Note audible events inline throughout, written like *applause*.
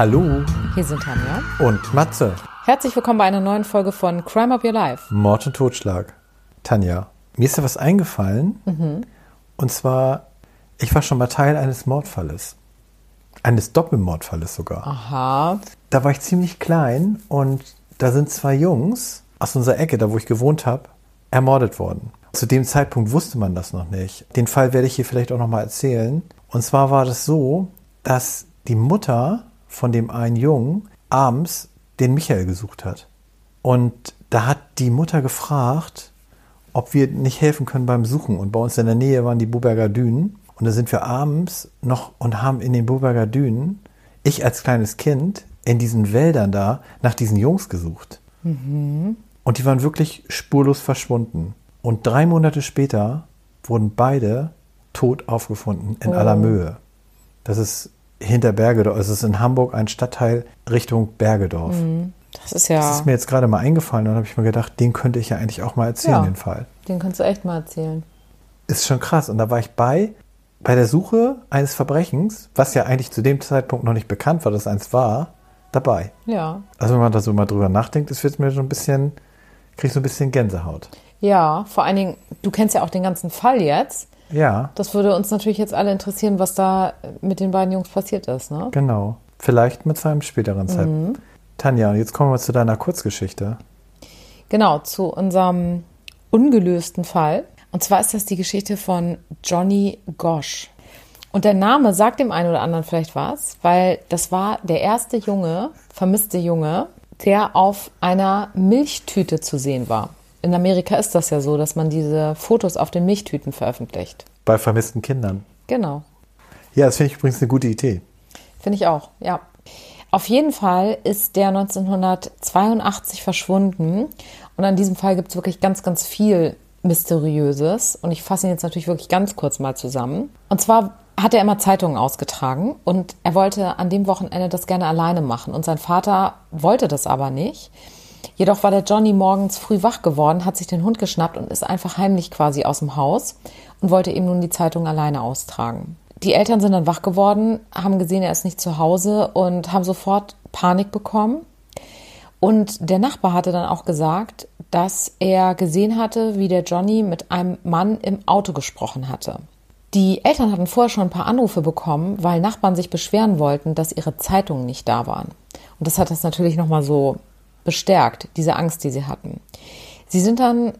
Hallo Hier sind Tanja. und Matze. Herzlich willkommen bei einer neuen Folge von Crime Up Your Life. Mord und Totschlag. Tanja, mir ist da was eingefallen. Und zwar, ich war schon mal Teil eines Mordfalles. Eines Doppelmordfalles sogar. Aha. Da war ich ziemlich klein und da sind zwei Jungs aus unserer Ecke, da wo ich gewohnt habe, ermordet worden. Zu dem Zeitpunkt wusste man das noch nicht. Den Fall werde ich hier vielleicht auch noch mal erzählen. Und zwar war das so, dass die Mutter von dem einen Jungen abends den Michael gesucht hat. Und da hat die Mutter gefragt, ob wir nicht helfen können beim Suchen. Und bei uns in der Nähe waren die Buberger Dünen. Und da sind wir abends noch und haben in den Buberger Dünen, ich als kleines Kind, in diesen Wäldern da nach diesen Jungs gesucht. Und die waren wirklich spurlos verschwunden. Und drei Monate später wurden beide tot aufgefunden in Oh. aller Mühe. Das ist hinter Bergedorf. Es ist in Hamburg ein Stadtteil Richtung Bergedorf. Das ist ja. Das ist mir jetzt gerade mal eingefallen und habe ich mir gedacht, den könnte ich ja eigentlich auch mal erzählen, Ja. den Fall. Den kannst du echt mal erzählen. Ist schon krass. Und da war ich bei, bei der Suche eines Verbrechens, was ja eigentlich zu dem Zeitpunkt noch nicht bekannt war, dass eins war, dabei. Ja. Also wenn man da so mal drüber nachdenkt, es wird mir so ein bisschen, krieg ich so ein bisschen Gänsehaut. Ja, vor allen Dingen, du kennst ja auch den ganzen Fall jetzt. Ja, Das würde uns natürlich jetzt alle interessieren, was da mit den beiden Jungs passiert ist, ne? genau. Vielleicht mit seinem späteren Zeitpunkt. Tanja, und jetzt kommen wir zu deiner Kurzgeschichte. Genau, zu unserem ungelösten Fall. Und zwar ist das die Geschichte von Johnny Gosch. Und der Name sagt dem einen oder anderen vielleicht was, weil das war der erste Junge, vermisste Junge, der auf einer Milchtüte zu sehen war. In Amerika ist das ja so, dass man diese Fotos auf den Milchtüten veröffentlicht. Bei vermissten Kindern. Genau. Ja, das finde ich übrigens eine gute Idee. Finde ich auch, ja. Auf jeden Fall ist der 1982 verschwunden. Und an diesem Fall gibt es wirklich ganz, ganz viel Mysteriöses. Und ich fasse ihn jetzt natürlich wirklich ganz kurz mal zusammen. Und zwar hat er immer Zeitungen ausgetragen und er wollte an dem Wochenende das gerne alleine machen. Und sein Vater wollte das aber nicht. Jedoch war der Johnny morgens früh wach geworden, hat sich den Hund geschnappt und ist einfach heimlich quasi aus dem Haus und wollte eben nun die Zeitung alleine austragen. Die Eltern sind dann wach geworden, haben gesehen, er ist nicht zu Hause und haben sofort Panik bekommen. Und der Nachbar hatte dann auch gesagt, dass er gesehen hatte, wie der Johnny mit einem Mann im Auto gesprochen hatte. Die Eltern hatten vorher schon ein paar Anrufe bekommen, weil Nachbarn sich beschweren wollten, dass ihre Zeitungen nicht da waren. Und das hat das natürlich nochmal so bestärkt, diese Angst, die sie hatten. Sie sind dann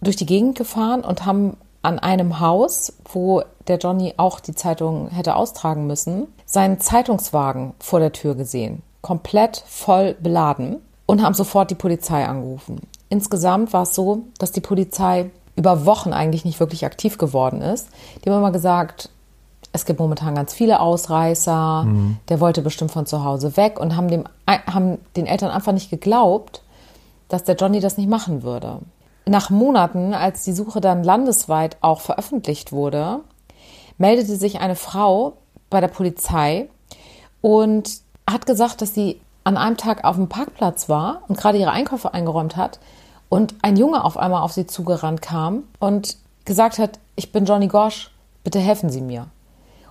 durch die Gegend gefahren und haben an einem Haus, wo der Johnny auch die Zeitung hätte austragen müssen, seinen Zeitungswagen vor der Tür gesehen, komplett voll beladen und haben sofort die Polizei angerufen. Insgesamt war es so, dass die Polizei über Wochen eigentlich nicht wirklich aktiv geworden ist. Die haben immer gesagt, es gibt momentan ganz viele Ausreißer, der wollte bestimmt von zu Hause weg und haben, dem, haben den Eltern einfach nicht geglaubt, dass der Johnny das nicht machen würde. Nach Monaten, als die Suche dann landesweit auch veröffentlicht wurde, meldete sich eine Frau bei der Polizei und hat gesagt, dass sie an einem Tag auf dem Parkplatz war und gerade ihre Einkäufe eingeräumt hat und ein Junge auf einmal auf sie zugerannt kam und gesagt hat, ich bin Johnny Gosch, bitte helfen Sie mir.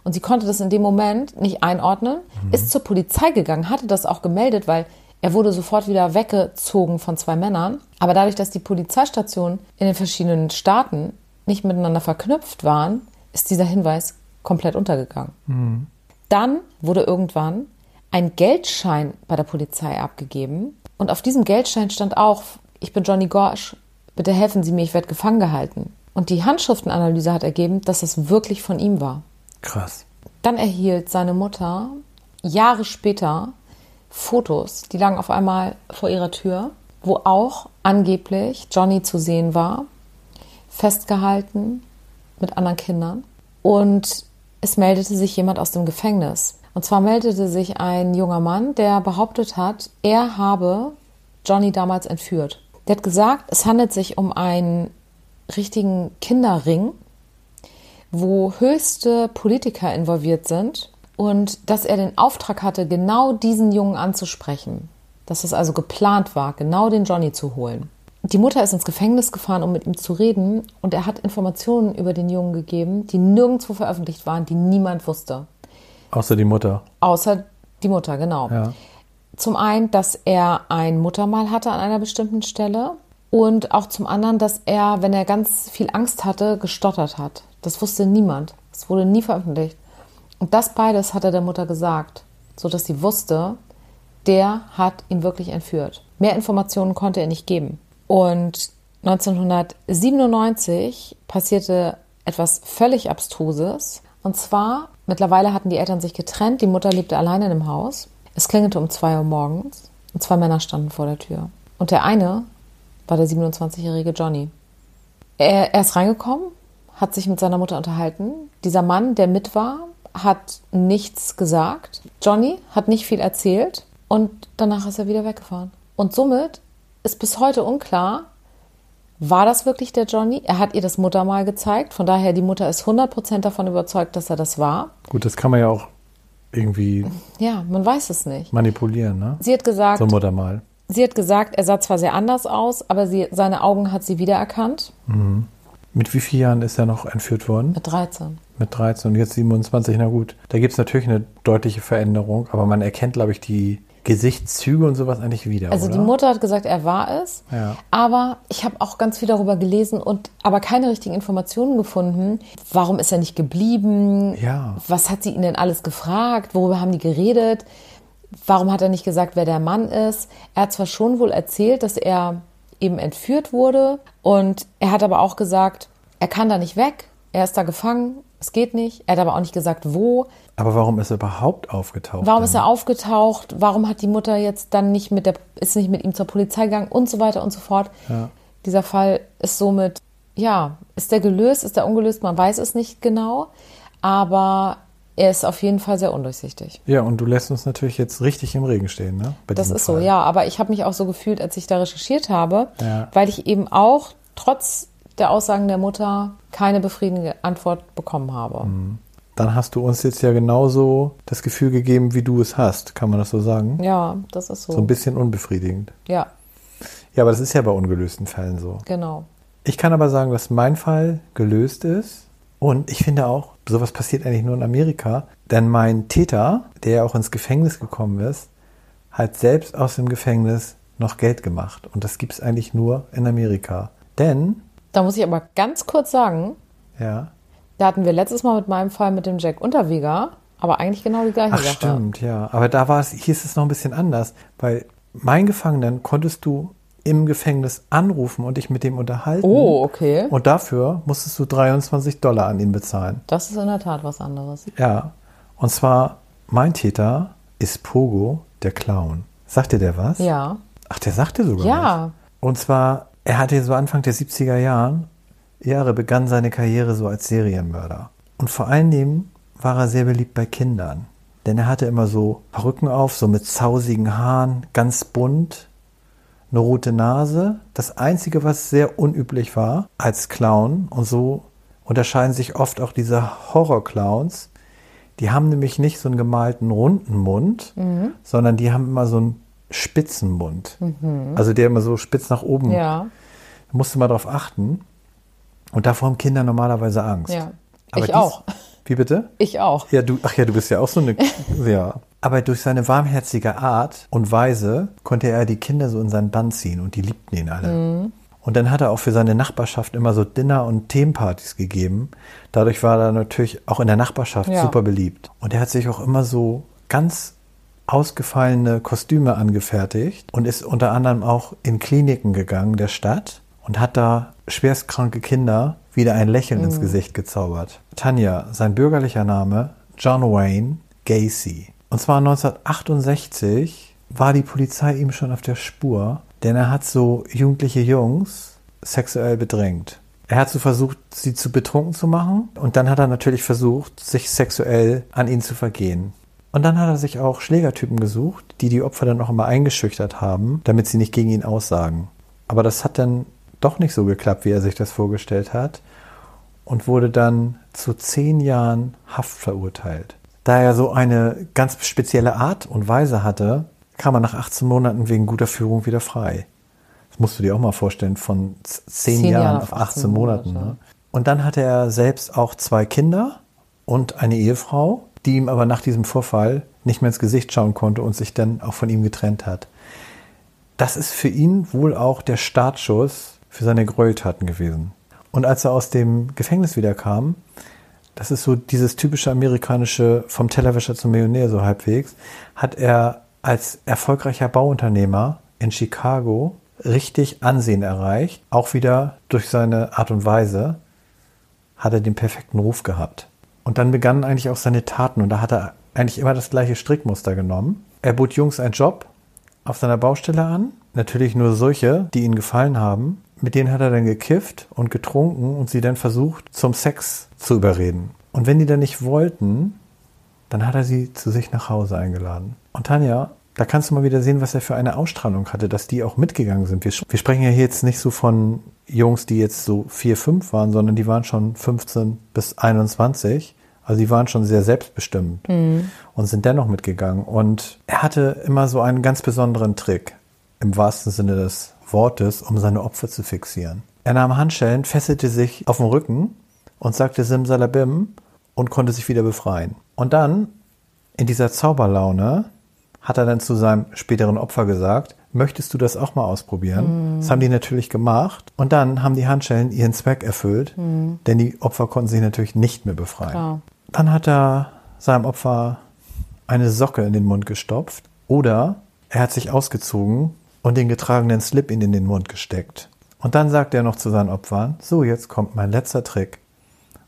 Und sie konnte das in dem Moment nicht einordnen, ist zur Polizei gegangen, hatte das auch gemeldet, weil er wurde sofort wieder weggezogen von zwei Männern. Aber dadurch, dass die Polizeistationen in den verschiedenen Staaten nicht miteinander verknüpft waren, ist dieser Hinweis komplett untergegangen. Dann wurde irgendwann ein Geldschein bei der Polizei abgegeben. Und auf diesem Geldschein stand auch, ich bin Johnny Gosch, bitte helfen Sie mir, ich werde gefangen gehalten. Und die Handschriftenanalyse hat ergeben, dass es wirklich von ihm war. Krass. Dann erhielt seine Mutter Jahre später Fotos, die lagen auf einmal vor ihrer Tür, wo auch angeblich Johnny zu sehen war, festgehalten mit anderen Kindern. Und es meldete sich jemand aus dem Gefängnis. Und zwar meldete sich ein junger Mann, der behauptet hat, er habe Johnny damals entführt. Der hat gesagt, es handelt sich um einen richtigen Kinderring, wo höchste Politiker involviert sind und dass er den Auftrag hatte, genau diesen Jungen anzusprechen. Dass es also geplant war, genau den Johnny zu holen. Die Mutter ist ins Gefängnis gefahren, um mit ihm zu reden und er hat Informationen über den Jungen gegeben, die nirgendwo veröffentlicht waren, die niemand wusste. Außer die Mutter. Außer Die Mutter, genau. Ja. Zum einen, dass er ein Muttermal hatte an einer bestimmten Stelle und auch zum anderen, dass er, wenn er ganz viel Angst hatte, gestottert hat. Das wusste niemand. Das wurde nie veröffentlicht. Und das beides hat er der Mutter gesagt, sodass sie wusste, der hat ihn wirklich entführt. Mehr Informationen konnte er nicht geben. Und 1997 passierte etwas völlig Abstruses. Und zwar, mittlerweile hatten die Eltern sich getrennt, die Mutter lebte alleine in dem Haus. Es klingelte um zwei Uhr morgens und zwei Männer standen vor der Tür. Und der eine war der 27-jährige Johnny. Er, er ist reingekommen, hat sich mit seiner Mutter unterhalten. Dieser Mann, der mit war, hat nichts gesagt. Johnny hat nicht viel erzählt und danach ist er wieder weggefahren. Und somit ist bis heute unklar, war das wirklich der Johnny? Er hat ihr das Muttermal gezeigt. Von daher, die Mutter ist 100% davon überzeugt, dass er das war. Gut, das kann man ja auch irgendwie Ja, man weiß es nicht. manipulieren, ne? Sie hat gesagt, So ein Muttermal. sie hat gesagt, er sah zwar sehr anders aus, aber sie, seine Augen hat sie wiedererkannt. Mit wie vielen Jahren ist er noch entführt worden? Mit 13. Mit 13 und jetzt 27, na gut. Da gibt es natürlich eine deutliche Veränderung, aber man erkennt, glaube ich, die Gesichtszüge und sowas eigentlich wieder. Also oder? die Mutter hat gesagt, er war es. Ja. Aber ich habe auch ganz viel darüber gelesen und aber keine richtigen Informationen gefunden. Warum ist er nicht geblieben? Ja. Was hat sie ihn denn alles gefragt? Worüber haben die geredet? Warum hat er nicht gesagt, wer der Mann ist? Er hat zwar schon wohl erzählt, dass er eben entführt wurde und er hat aber auch gesagt, er kann da nicht weg. Er ist da gefangen. Es geht nicht. Er hat aber auch nicht gesagt, wo. Aber warum ist er überhaupt aufgetaucht? Warum denn? ist er aufgetaucht? Warum hat die Mutter jetzt dann nicht mit der, ist nicht mit ihm zur Polizei gegangen und so weiter und so fort? Ja. Dieser Fall ist somit, ja, ist der gelöst, ist der ungelöst? Man weiß es nicht genau, aber er ist auf jeden Fall sehr undurchsichtig. Ja, und du lässt uns natürlich jetzt richtig im Regen stehen, ne? Bei Das ist so, Fall. ja. Aber ich habe mich auch so gefühlt, als ich da recherchiert habe, Ja. weil ich eben auch trotz der Aussagen der Mutter keine befriedigende Antwort bekommen habe. Mhm. Dann hast du uns jetzt ja genauso das Gefühl gegeben, wie du es hast. Kann man das so sagen? Ja, das ist so. So ein bisschen unbefriedigend. ja, Ja, aber das ist ja bei ungelösten Fällen so. genau. Ich kann aber sagen, dass mein Fall gelöst ist. Und ich finde auch, sowas passiert eigentlich nur in Amerika. Denn mein Täter, der ja auch ins Gefängnis gekommen ist, hat selbst aus dem Gefängnis noch Geld gemacht. Und das gibt es eigentlich nur in Amerika. Denn, Da muss ich aber ganz kurz sagen, ja, Da hatten wir letztes Mal mit meinem Fall mit dem Jack Unterweger, aber eigentlich genau die gleiche ach Sache. stimmt, ja. Aber da war es, hieß es noch ein bisschen anders. Weil mein Gefangenen konntest du im Gefängnis anrufen und dich mit dem unterhalten. Oh, okay. Und dafür musstest du 23 Dollar an ihn bezahlen. Das ist in der Tat was anderes. Ja, und zwar mein Täter ist Pogo, der Clown. Sagt dir der was? Ja. Ach, der sagte sogar Ja. was. Und zwar, er hatte so Anfang der 70er Jahren, Jahre begann seine Karriere so als Serienmörder. Und vor allen Dingen war er sehr beliebt bei Kindern. Denn er hatte immer so Perücken auf, so mit zausigen Haaren, ganz bunt, eine rote Nase. Das Einzige, was sehr unüblich war als Clown, und so unterscheiden sich oft auch diese Horror-Clowns, die haben nämlich nicht so einen gemalten runden Mund, sondern die haben immer so einen spitzen Mund. Also der immer so spitz nach oben. Ja. Da musst du mal drauf achten. Und davor haben Kinder normalerweise Angst. Ja. Aber ich dies- auch. Wie bitte? Ich auch. Ja, du, ach ja, du bist ja auch so eine, *laughs* ja. Aber durch seine warmherzige Art und Weise konnte er die Kinder so in seinen Bann ziehen und die liebten ihn alle. Mhm. Und dann hat er auch für seine Nachbarschaft immer so Dinner- und Themenpartys gegeben. Dadurch war er natürlich auch in der Nachbarschaft Ja. super beliebt. Und er hat sich auch immer so ganz ausgefallene Kostüme angefertigt und ist unter anderem auch in Kliniken gegangen der Stadt und hat da schwerstkranke Kinder wieder ein Lächeln ins Gesicht gezaubert. Tanja, sein bürgerlicher Name John Wayne Gacy. Und zwar 1968 war die Polizei ihm schon auf der Spur, denn er hat so jugendliche Jungs sexuell bedrängt. Er hat so versucht, sie zu betrunken zu machen und dann hat er natürlich versucht, sich sexuell an ihnen zu vergehen. Und dann hat er sich auch Schlägertypen gesucht, die die Opfer dann auch immer eingeschüchtert haben, damit sie nicht gegen ihn aussagen. Aber das hat dann doch nicht so geklappt, wie er sich das vorgestellt hat und wurde dann zu zehn Jahren Haft verurteilt. Da er so eine ganz spezielle Art und Weise hatte, kam er nach 18 Monaten wegen guter Führung wieder frei. Das musst du dir auch mal vorstellen, von z- zehn, Zehn Jahren Jahre auf auf 18 18 Monaten. Monate. Ne? Und dann hatte er selbst auch zwei Kinder und eine Ehefrau, die ihm aber nach diesem Vorfall nicht mehr ins Gesicht schauen konnte und sich dann auch von ihm getrennt hat. Das ist für ihn wohl auch der Startschuss für seine Gräueltaten gewesen. Und als er aus dem Gefängnis wiederkam, das ist so dieses typische amerikanische vom Tellerwäscher zum Millionär so halbwegs, hat er als erfolgreicher Bauunternehmer in Chicago richtig Ansehen erreicht, auch wieder durch seine Art und Weise hat er den perfekten Ruf gehabt. Und dann begannen eigentlich auch seine Taten und da hat er eigentlich immer das gleiche Strickmuster genommen. Er bot Jungs einen Job auf seiner Baustelle an, natürlich nur solche, die ihm gefallen haben. Mit denen hat er dann gekifft und getrunken und sie dann versucht, zum Sex zu überreden. Und wenn die dann nicht wollten, dann hat er sie zu sich nach Hause eingeladen. Und Tanja, da kannst du mal wieder sehen, was er für eine Ausstrahlung hatte, dass die auch mitgegangen sind. Wir, wir sprechen ja hier jetzt nicht so von Jungs, die jetzt so vier, fünf waren, sondern die waren schon 15 bis 21. Also die waren schon sehr selbstbestimmt mhm. und sind dennoch mitgegangen. Und er hatte immer so einen ganz besonderen Trick, im wahrsten Sinne des Wortes, um seine Opfer zu fixieren. Er nahm Handschellen, fesselte sich auf den Rücken und sagte Simsalabim und konnte sich wieder befreien. Und dann, in dieser Zauberlaune, hat er dann zu seinem späteren Opfer gesagt, möchtest du das auch mal ausprobieren? Mm. Das haben die natürlich gemacht. Und dann haben die Handschellen ihren Zweck erfüllt, mm. denn die Opfer konnten sich natürlich nicht mehr befreien. Klar. Dann hat er seinem Opfer eine Socke in den Mund gestopft oder er hat sich ausgezogen und den getragenen Slip in den Mund gesteckt. Und dann sagt er noch zu seinen Opfern, so jetzt kommt mein letzter Trick.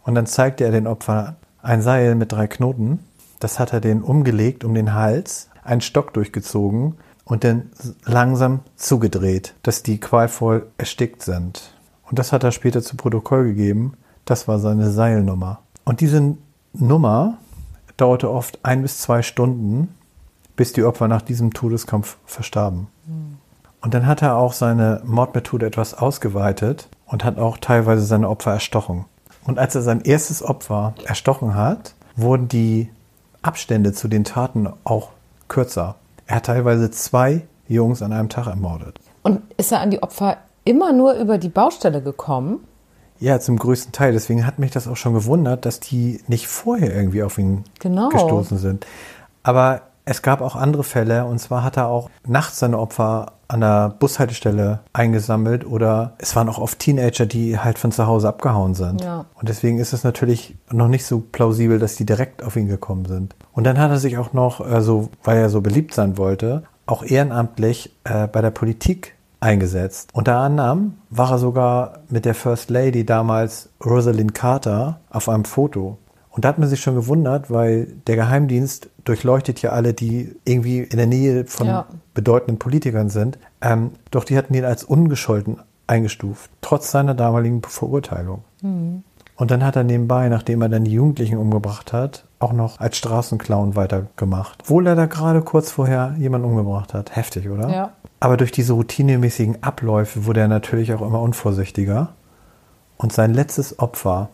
Und dann zeigte er den Opfern ein Seil mit drei Knoten. Das hat er den umgelegt um den Hals, einen Stock durchgezogen und dann langsam zugedreht, dass die qualvoll erstickt sind. Und das hat er später zu Protokoll gegeben. Das war seine Seilnummer. Und diese Nummer dauerte oft ein bis zwei Stunden, bis die Opfer nach diesem Todeskampf verstarben. Mhm. Und dann hat er auch seine Mordmethode etwas ausgeweitet und hat auch teilweise seine Opfer erstochen. Und als er sein erstes Opfer erstochen hat, wurden die Abstände zu den Taten auch kürzer. Er hat teilweise zwei Jungs an einem Tag ermordet. Und ist er an die Opfer immer nur über die Baustelle gekommen? Ja, zum größten Teil. Deswegen hat mich das auch schon gewundert, dass die nicht vorher irgendwie auf ihn genau. gestoßen sind. Aber es gab auch andere Fälle. Und zwar hat er auch nachts seine Opfer an der Bushaltestelle eingesammelt oder es waren auch oft Teenager, die halt von zu Hause abgehauen sind. Ja. Und deswegen ist es natürlich noch nicht so plausibel, dass die direkt auf ihn gekommen sind. Und dann hat er sich auch noch, also, weil er so beliebt sein wollte, auch ehrenamtlich äh, bei der Politik eingesetzt. Unter anderem war er sogar mit der First Lady damals Rosalind Carter auf einem Foto. Und da hat man sich schon gewundert, weil der Geheimdienst durchleuchtet ja alle, die irgendwie in der Nähe von ja. bedeutenden Politikern sind. Ähm, doch die hatten ihn als ungescholten eingestuft, trotz seiner damaligen Verurteilung. Mhm. Und dann hat er nebenbei, nachdem er dann die Jugendlichen umgebracht hat, auch noch als Straßenclown weitergemacht. Obwohl er da gerade kurz vorher jemanden umgebracht hat. Heftig, oder? Ja. Aber durch diese routinemäßigen Abläufe wurde er natürlich auch immer unvorsichtiger. Und sein letztes Opfer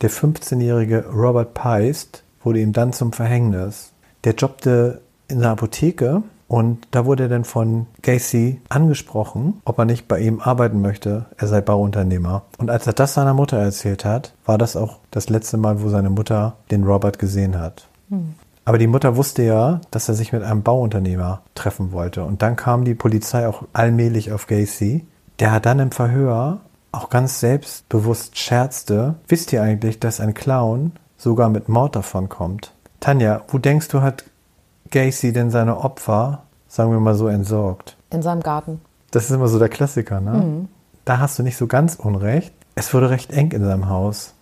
der 15-jährige Robert Peist wurde ihm dann zum Verhängnis. Der jobbte in der Apotheke und da wurde er dann von Gacy angesprochen, ob er nicht bei ihm arbeiten möchte. Er sei Bauunternehmer. Und als er das seiner Mutter erzählt hat, war das auch das letzte Mal, wo seine Mutter den Robert gesehen hat. Hm. Aber die Mutter wusste ja, dass er sich mit einem Bauunternehmer treffen wollte. Und dann kam die Polizei auch allmählich auf Gacy. Der hat dann im Verhör auch ganz selbstbewusst scherzte, wisst ihr eigentlich, dass ein Clown sogar mit Mord davon kommt? Tanja, wo denkst du, hat Gacy denn seine Opfer, sagen wir mal so, entsorgt? In seinem Garten. Das ist immer so der Klassiker, ne? Mhm. Da hast du nicht so ganz unrecht. Es wurde recht eng in seinem Haus.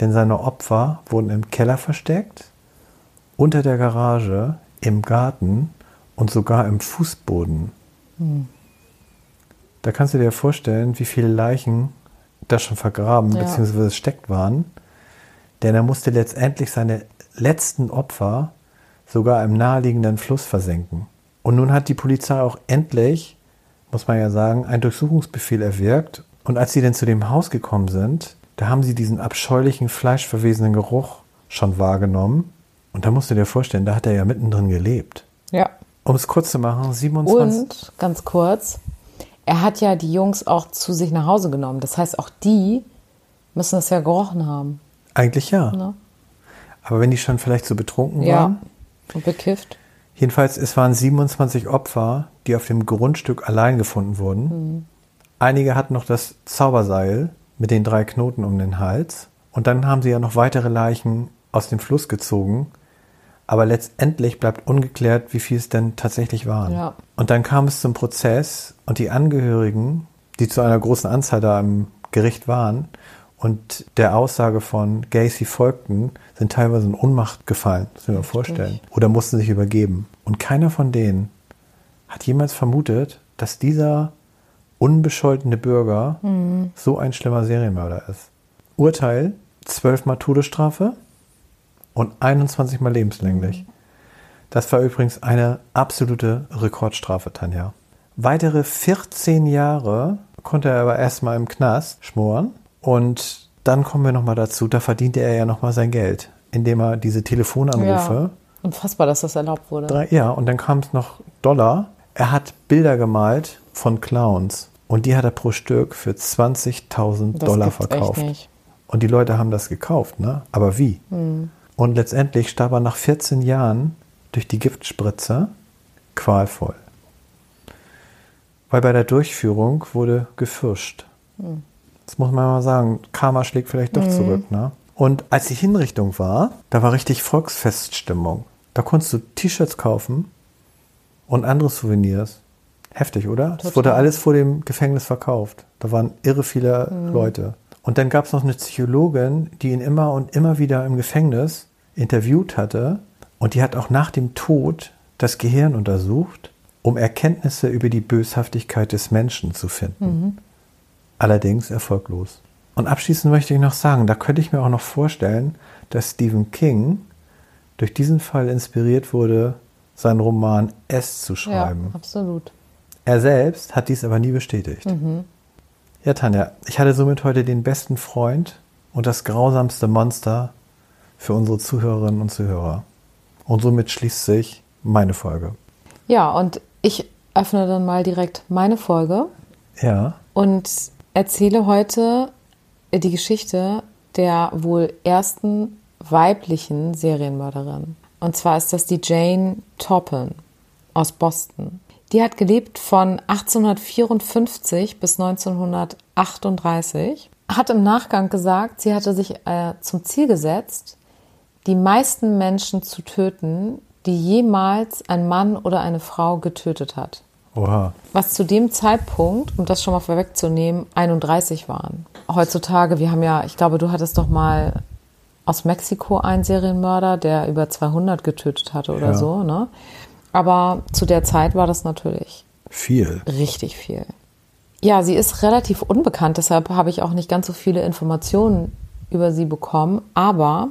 Denn seine Opfer wurden im Keller versteckt, unter der Garage, im Garten und sogar im Fußboden. Mhm. Da kannst du dir vorstellen, wie viele Leichen da schon vergraben ja. bzw. steckt waren. Denn er musste letztendlich seine letzten Opfer sogar im naheliegenden Fluss versenken. Und nun hat die Polizei auch endlich, muss man ja sagen, einen Durchsuchungsbefehl erwirkt. Und als sie denn zu dem Haus gekommen sind, da haben sie diesen abscheulichen, fleischverwesenen Geruch schon wahrgenommen. Und da musst du dir vorstellen, da hat er ja mittendrin gelebt. Ja. Um es kurz zu machen, 27. Und, ganz kurz, er hat ja die Jungs auch zu sich nach Hause genommen. Das heißt, auch die müssen es ja gerochen haben. Eigentlich ja. Ne? Aber wenn die schon vielleicht so betrunken ja. waren. Und bekifft. Jedenfalls, es waren 27 Opfer, die auf dem Grundstück allein gefunden wurden. Mhm. Einige hatten noch das Zauberseil mit den drei Knoten um den Hals. Und dann haben sie ja noch weitere Leichen aus dem Fluss gezogen. Aber letztendlich bleibt ungeklärt, wie viel es denn tatsächlich waren. Ja. Und dann kam es zum Prozess und die Angehörigen, die zu einer großen Anzahl da im Gericht waren und der Aussage von Gacy folgten, sind teilweise in Ohnmacht gefallen, das müssen wir vorstellen. Oder mussten sich übergeben. Und keiner von denen hat jemals vermutet, dass dieser unbescholtene Bürger so ein schlimmer Serienmörder ist. Urteil, zwölfmal Todesstrafe und 21 mal lebenslänglich. Das war übrigens eine absolute Rekordstrafe, Tanja. Weitere 14 Jahre konnte er aber erstmal im Knast schmoren und dann kommen wir nochmal dazu, da verdiente er ja nochmal sein Geld, indem er diese Telefonanrufe Ja. Unfassbar, dass das erlaubt wurde. Drei, ja, und dann kam es noch Dollar. Er hat Bilder gemalt von Clowns und die hat er pro Stück für 20.000 Das Dollar verkauft. Echt nicht. Und die Leute haben das gekauft, ne? Aber wie? Hm. Und letztendlich starb er nach 14 Jahren durch die Giftspritze qualvoll. Weil bei der Durchführung wurde gefischt. Hm. Das muss man mal sagen. Karma schlägt vielleicht doch zurück, ne? Und als die Hinrichtung war, da war richtig Volksfeststimmung. Da konntest du T-Shirts kaufen und andere Souvenirs. Heftig, oder? Es wurde alles vor dem Gefängnis verkauft. Da waren irre viele Leute. Und dann gab es noch eine Psychologin, die ihn immer und immer wieder im Gefängnis interviewt hatte. Und die hat auch nach dem Tod das Gehirn untersucht, um Erkenntnisse über die Böshaftigkeit des Menschen zu finden. Allerdings erfolglos. Und abschließend möchte ich noch sagen, da könnte ich mir auch noch vorstellen, dass Stephen King durch diesen Fall inspiriert wurde, seinen Roman S zu Ja, schreiben. absolut. Er selbst hat dies aber nie bestätigt. Ja, Tanja, ich hatte somit heute den besten Freund und das grausamste Monster für unsere Zuhörerinnen und Zuhörer. Und somit schließt sich meine Folge. Ja, und ich öffne dann mal direkt meine Folge Ja, und erzähle heute die Geschichte der wohl ersten weiblichen Serienmörderin. Und zwar ist das die Jane Toppin aus Boston. Die hat gelebt von 1854 bis 1938, hat im Nachgang gesagt, sie hatte sich äh, zum Ziel gesetzt, die meisten Menschen zu töten, die jemals ein Mann oder eine Frau getötet hat oha. was zu dem Zeitpunkt, um das schon mal vorwegzunehmen, 31 waren. Heutzutage, wir haben ja, ich glaube, du hattest doch mal aus Mexiko einen Serienmörder, der über 200 getötet hatte oder Ja. so, ne? Aber zu der Zeit war das natürlich Viel. richtig viel. Ja, sie ist relativ unbekannt, deshalb habe ich auch nicht ganz so viele Informationen über sie bekommen, aber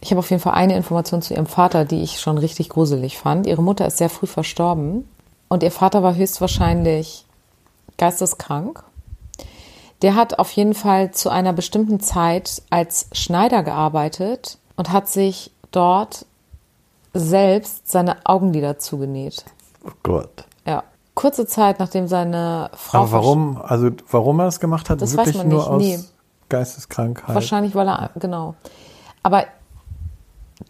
ich habe auf jeden Fall eine Information zu ihrem Vater, die ich schon richtig gruselig fand. Ihre Mutter ist sehr früh verstorben und ihr Vater war höchstwahrscheinlich geisteskrank. Der hat auf jeden Fall zu einer bestimmten Zeit als Schneider gearbeitet und hat sich dort selbst seine Augenlider zugenäht. Oh Gott. Ja. Kurze Zeit, nachdem seine Frau Aber warum, also warum er das gemacht hat, Das weiß wirklich nur aus nee. Geisteskrankheit. Wahrscheinlich, weil er, genau. Aber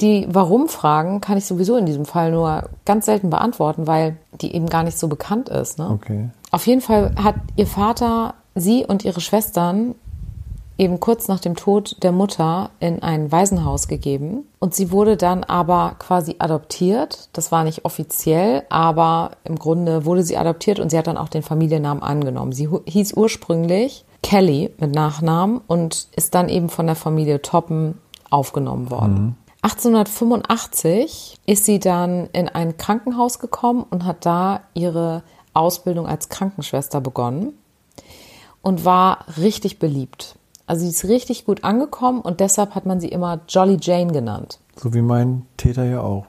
die Warum-Fragen kann ich sowieso in diesem Fall nur ganz selten beantworten, weil die eben gar nicht so bekannt ist. Ne? Okay. Auf jeden Fall hat ihr Vater sie und ihre Schwestern eben kurz nach dem Tod der Mutter in ein Waisenhaus gegeben. Und sie wurde dann aber quasi adoptiert. Das war nicht offiziell, aber im Grunde wurde sie adoptiert und sie hat dann auch den Familiennamen angenommen. Sie hieß ursprünglich Kelly mit Nachnamen und ist dann eben von der Familie Toppen aufgenommen worden. 1885 ist sie dann in ein Krankenhaus gekommen und hat da ihre Ausbildung als Krankenschwester begonnen und war richtig beliebt. Also sie ist richtig gut angekommen und deshalb hat man sie immer Jolly Jane genannt, So wie mein Täter ja auch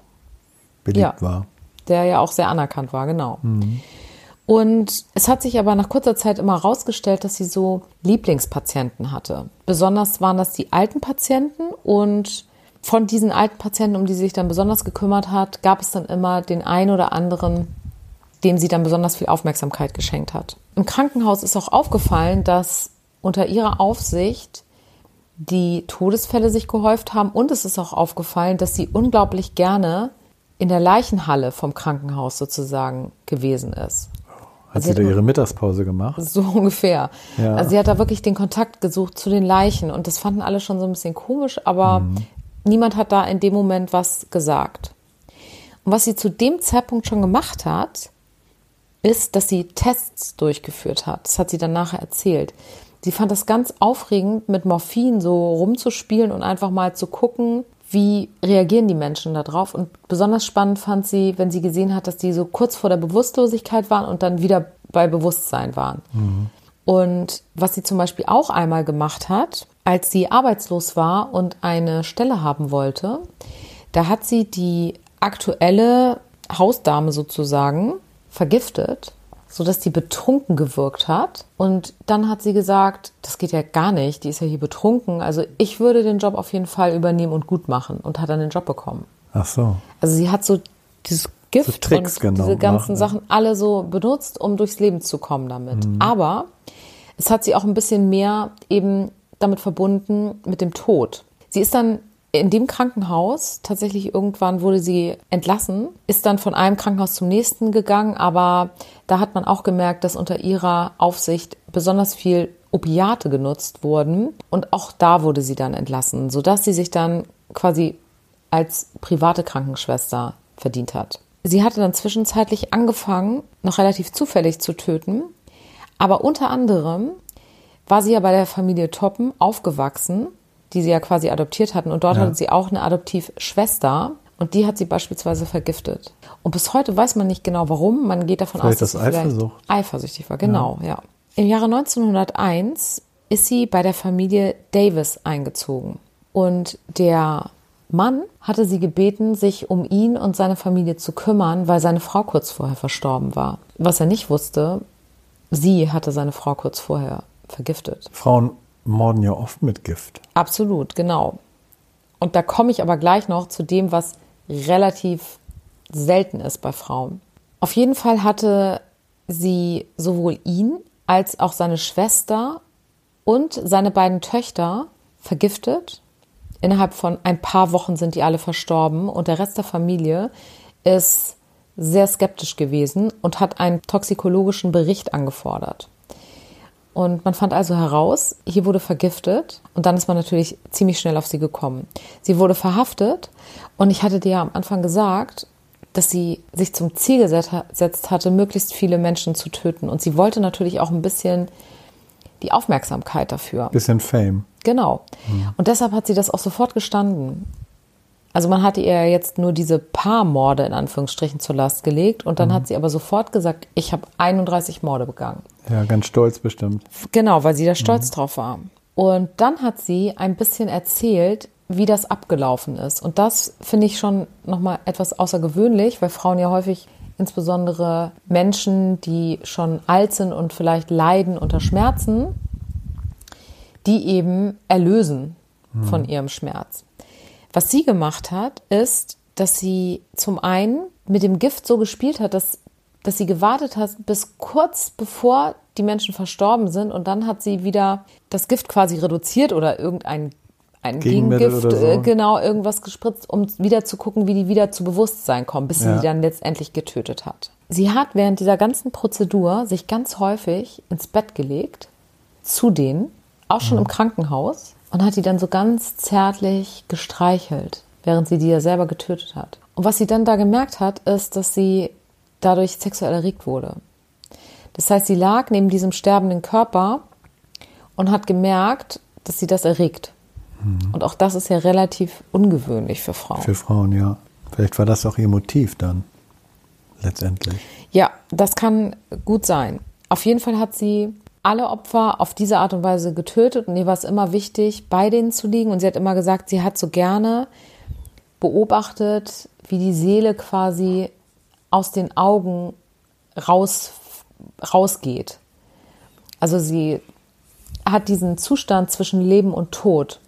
beliebt Ja. war. der ja auch sehr anerkannt war, genau. Und es hat sich aber nach kurzer Zeit immer herausgestellt, dass sie so Lieblingspatienten hatte. Besonders waren das die alten Patienten und von diesen alten Patienten, um die sie sich dann besonders gekümmert hat, gab es dann immer den einen oder anderen, dem sie dann besonders viel Aufmerksamkeit geschenkt hat. Im Krankenhaus ist auch aufgefallen, dass unter ihrer Aufsicht die Todesfälle sich gehäuft haben und es ist auch aufgefallen, dass sie unglaublich gerne in der Leichenhalle vom Krankenhaus sozusagen gewesen ist. Hat sie da ihre Mittagspause gemacht? So ungefähr. Ja. Also sie hat da wirklich den Kontakt gesucht zu den Leichen und das fanden alle schon so ein bisschen komisch, aber niemand hat da in dem Moment was gesagt. Und was sie zu dem Zeitpunkt schon gemacht hat, ist, dass sie Tests durchgeführt hat. Das hat sie dann nachher erzählt. Sie fand das ganz aufregend, mit Morphin so rumzuspielen und einfach mal zu gucken, wie reagieren die Menschen darauf. Und besonders spannend fand sie, wenn sie gesehen hat, dass die so kurz vor der Bewusstlosigkeit waren und dann wieder bei Bewusstsein waren. Und was sie zum Beispiel auch einmal gemacht hat, als sie arbeitslos war und eine Stelle haben wollte, da hat sie die aktuelle Hausdame sozusagen vergiftet, sodass die betrunken gewirkt hat. Und dann hat sie gesagt, das geht ja gar nicht, die ist ja hier betrunken. Also ich würde den Job auf jeden Fall übernehmen und gut machen und hat dann den Job bekommen. Ach so. Also sie hat so dieses Gift So Tricks und genau diese ganzen gemacht, ne? Sachen alle so benutzt, um durchs Leben zu kommen damit. Aber es hat sie auch ein bisschen mehr eben damit verbunden mit dem Tod. Sie ist dann in dem Krankenhaus, tatsächlich irgendwann wurde sie entlassen, ist dann von einem Krankenhaus zum nächsten gegangen, aber da hat man auch gemerkt, dass unter ihrer Aufsicht besonders viel Opiate genutzt wurden und auch da wurde sie dann entlassen, sodass sie sich dann quasi als private Krankenschwester verdient hat. Sie hatte dann zwischenzeitlich angefangen, noch relativ zufällig zu töten, aber unter anderem war sie ja bei der Familie Toppen aufgewachsen, die sie ja quasi adoptiert hatten. Und dort Ja. hatte sie auch eine Adoptivschwester. Und die hat sie beispielsweise vergiftet. Und bis heute weiß man nicht genau warum. Man geht davon Vielleicht aus, dass aus sie vielleicht Eifersucht. eifersüchtig war. Genau, ja. Im Jahre 1901 ist sie bei der Familie Davis eingezogen. Und der Mann hatte sie gebeten, sich um ihn und seine Familie zu kümmern, weil seine Frau kurz vorher verstorben war. Was er nicht wusste, sie hatte seine Frau kurz vorher vergiftet. Frauen morden ja oft mit Gift. Absolut, genau. Und da komme ich aber gleich noch zu dem, was relativ selten ist bei Frauen. Auf jeden Fall hatte sie sowohl ihn als auch seine Schwester und seine beiden Töchter vergiftet. Innerhalb von ein paar Wochen sind die alle verstorben und der Rest der Familie ist sehr skeptisch gewesen und hat einen toxikologischen Bericht angefordert. Und man fand also heraus, hier wurde vergiftet und dann ist man natürlich ziemlich schnell auf sie gekommen. Sie wurde verhaftet und ich hatte dir ja am Anfang gesagt, dass sie sich zum Ziel geset- gesetzt hatte, möglichst viele Menschen zu töten. Und sie wollte natürlich auch ein bisschen die Aufmerksamkeit dafür. Bisschen Fame. Genau. Und deshalb hat sie das auch sofort gestanden. Also man hatte ihr jetzt nur diese paar Morde in Anführungsstrichen zur Last gelegt und dann hat sie aber sofort gesagt, ich habe 31 Morde begangen. Ja, ganz stolz bestimmt. Genau, weil sie da stolz drauf war. Und dann hat sie ein bisschen erzählt, wie das abgelaufen ist. Und das finde ich schon nochmal etwas außergewöhnlich, weil Frauen ja häufig, insbesondere Menschen, die schon alt sind und vielleicht leiden unter Schmerzen, die eben erlösen von ihrem Schmerz. Was sie gemacht hat, ist, dass sie zum einen mit dem Gift so gespielt hat, dass, dass sie gewartet hat bis kurz bevor die Menschen verstorben sind und dann hat sie wieder das Gift quasi reduziert oder irgendein ein Gegengift, so. äh, genau, irgendwas gespritzt, um wieder zu gucken, wie die wieder zu Bewusstsein kommen, bis sie Ja. sie dann letztendlich getötet hat. Sie hat während dieser ganzen Prozedur sich ganz häufig ins Bett gelegt, zu denen, auch schon im Krankenhaus, und hat die dann so ganz zärtlich gestreichelt, während sie die ja selber getötet hat. Und was sie dann da gemerkt hat, ist, dass sie dadurch sexuell erregt wurde. Das heißt, sie lag neben diesem sterbenden Körper und hat gemerkt, dass sie das erregt. Und auch das ist ja relativ ungewöhnlich für Frauen. Für Frauen, ja. Vielleicht war das auch ihr Motiv dann. Letztendlich. Ja, das kann gut sein. Auf jeden Fall hat sie alle Opfer auf diese Art und Weise getötet und ihr war es immer wichtig, bei denen zu liegen. Und sie hat immer gesagt, sie hat so gerne beobachtet, wie die Seele quasi aus den Augen raus, rausgeht. Also sie hat diesen Zustand zwischen Leben und Tod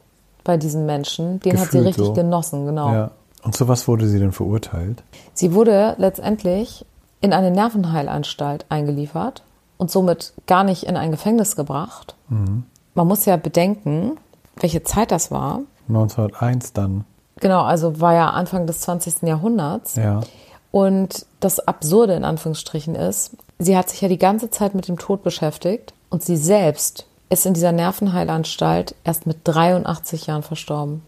bei diesen Menschen, den hat sie Gefühlt richtig so. genossen, genau. Ja. Und zu was wurde sie denn verurteilt? Sie wurde letztendlich in eine Nervenheilanstalt eingeliefert und somit gar nicht in ein Gefängnis gebracht. Man muss ja bedenken, welche Zeit das war. 1901 dann. Genau, also war ja Anfang des 20. Jahrhunderts. Ja. Und das Absurde in Anführungsstrichen ist, sie hat sich ja die ganze Zeit mit dem Tod beschäftigt und sie selbst ist in dieser Nervenheilanstalt erst mit 83 Jahren verstorben.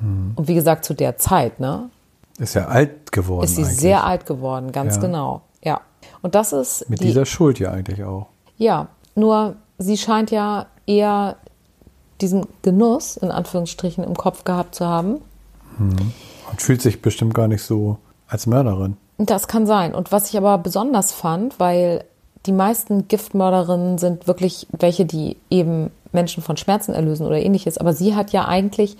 Hm. Und wie gesagt, zu der Zeit, ne? Ist ja alt geworden. Ist sie eigentlich. sehr alt geworden, ganz Ja. genau. Ja. Und das ist Mit die, dieser Schuld ja eigentlich auch. ja, nur sie scheint ja eher diesen Genuss in Anführungsstrichen im Kopf gehabt zu haben. Und fühlt sich bestimmt gar nicht so als Mörderin. Das kann sein. Und was ich aber besonders fand, weil die meisten Giftmörderinnen sind wirklich welche, die eben Menschen von Schmerzen erlösen oder ähnliches. Aber sie hat ja eigentlich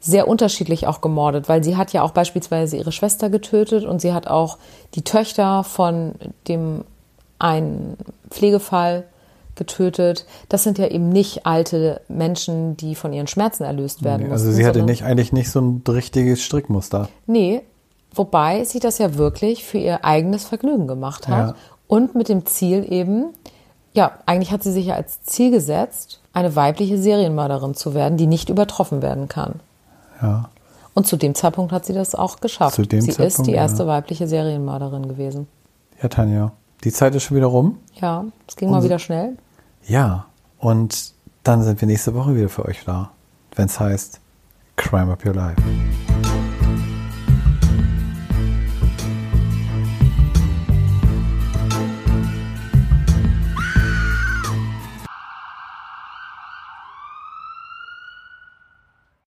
sehr unterschiedlich auch gemordet, weil sie hat ja auch beispielsweise ihre Schwester getötet und sie hat auch die Töchter von dem einen Pflegefall getötet. Das sind ja eben nicht alte Menschen, die von ihren Schmerzen erlöst werden Nee, mussten. also sie hatte nicht eigentlich nicht so ein richtiges Strickmuster. Nee, wobei sie das ja wirklich für ihr eigenes Vergnügen gemacht hat Ja. Und mit dem Ziel eben, ja, eigentlich hat sie sich ja als Ziel gesetzt, eine weibliche Serienmörderin zu werden, die nicht übertroffen werden kann. Ja. Und zu dem Zeitpunkt hat sie das auch geschafft. Zu dem sie ist Zeitpunkt, die erste ja. weibliche Serienmörderin gewesen. Ja, Tanja. Die Zeit ist schon wieder rum. Ja, es ging mal wieder schnell. Ja. Und dann sind wir nächste Woche wieder für euch da. Wenn es heißt Crime Up Your Life.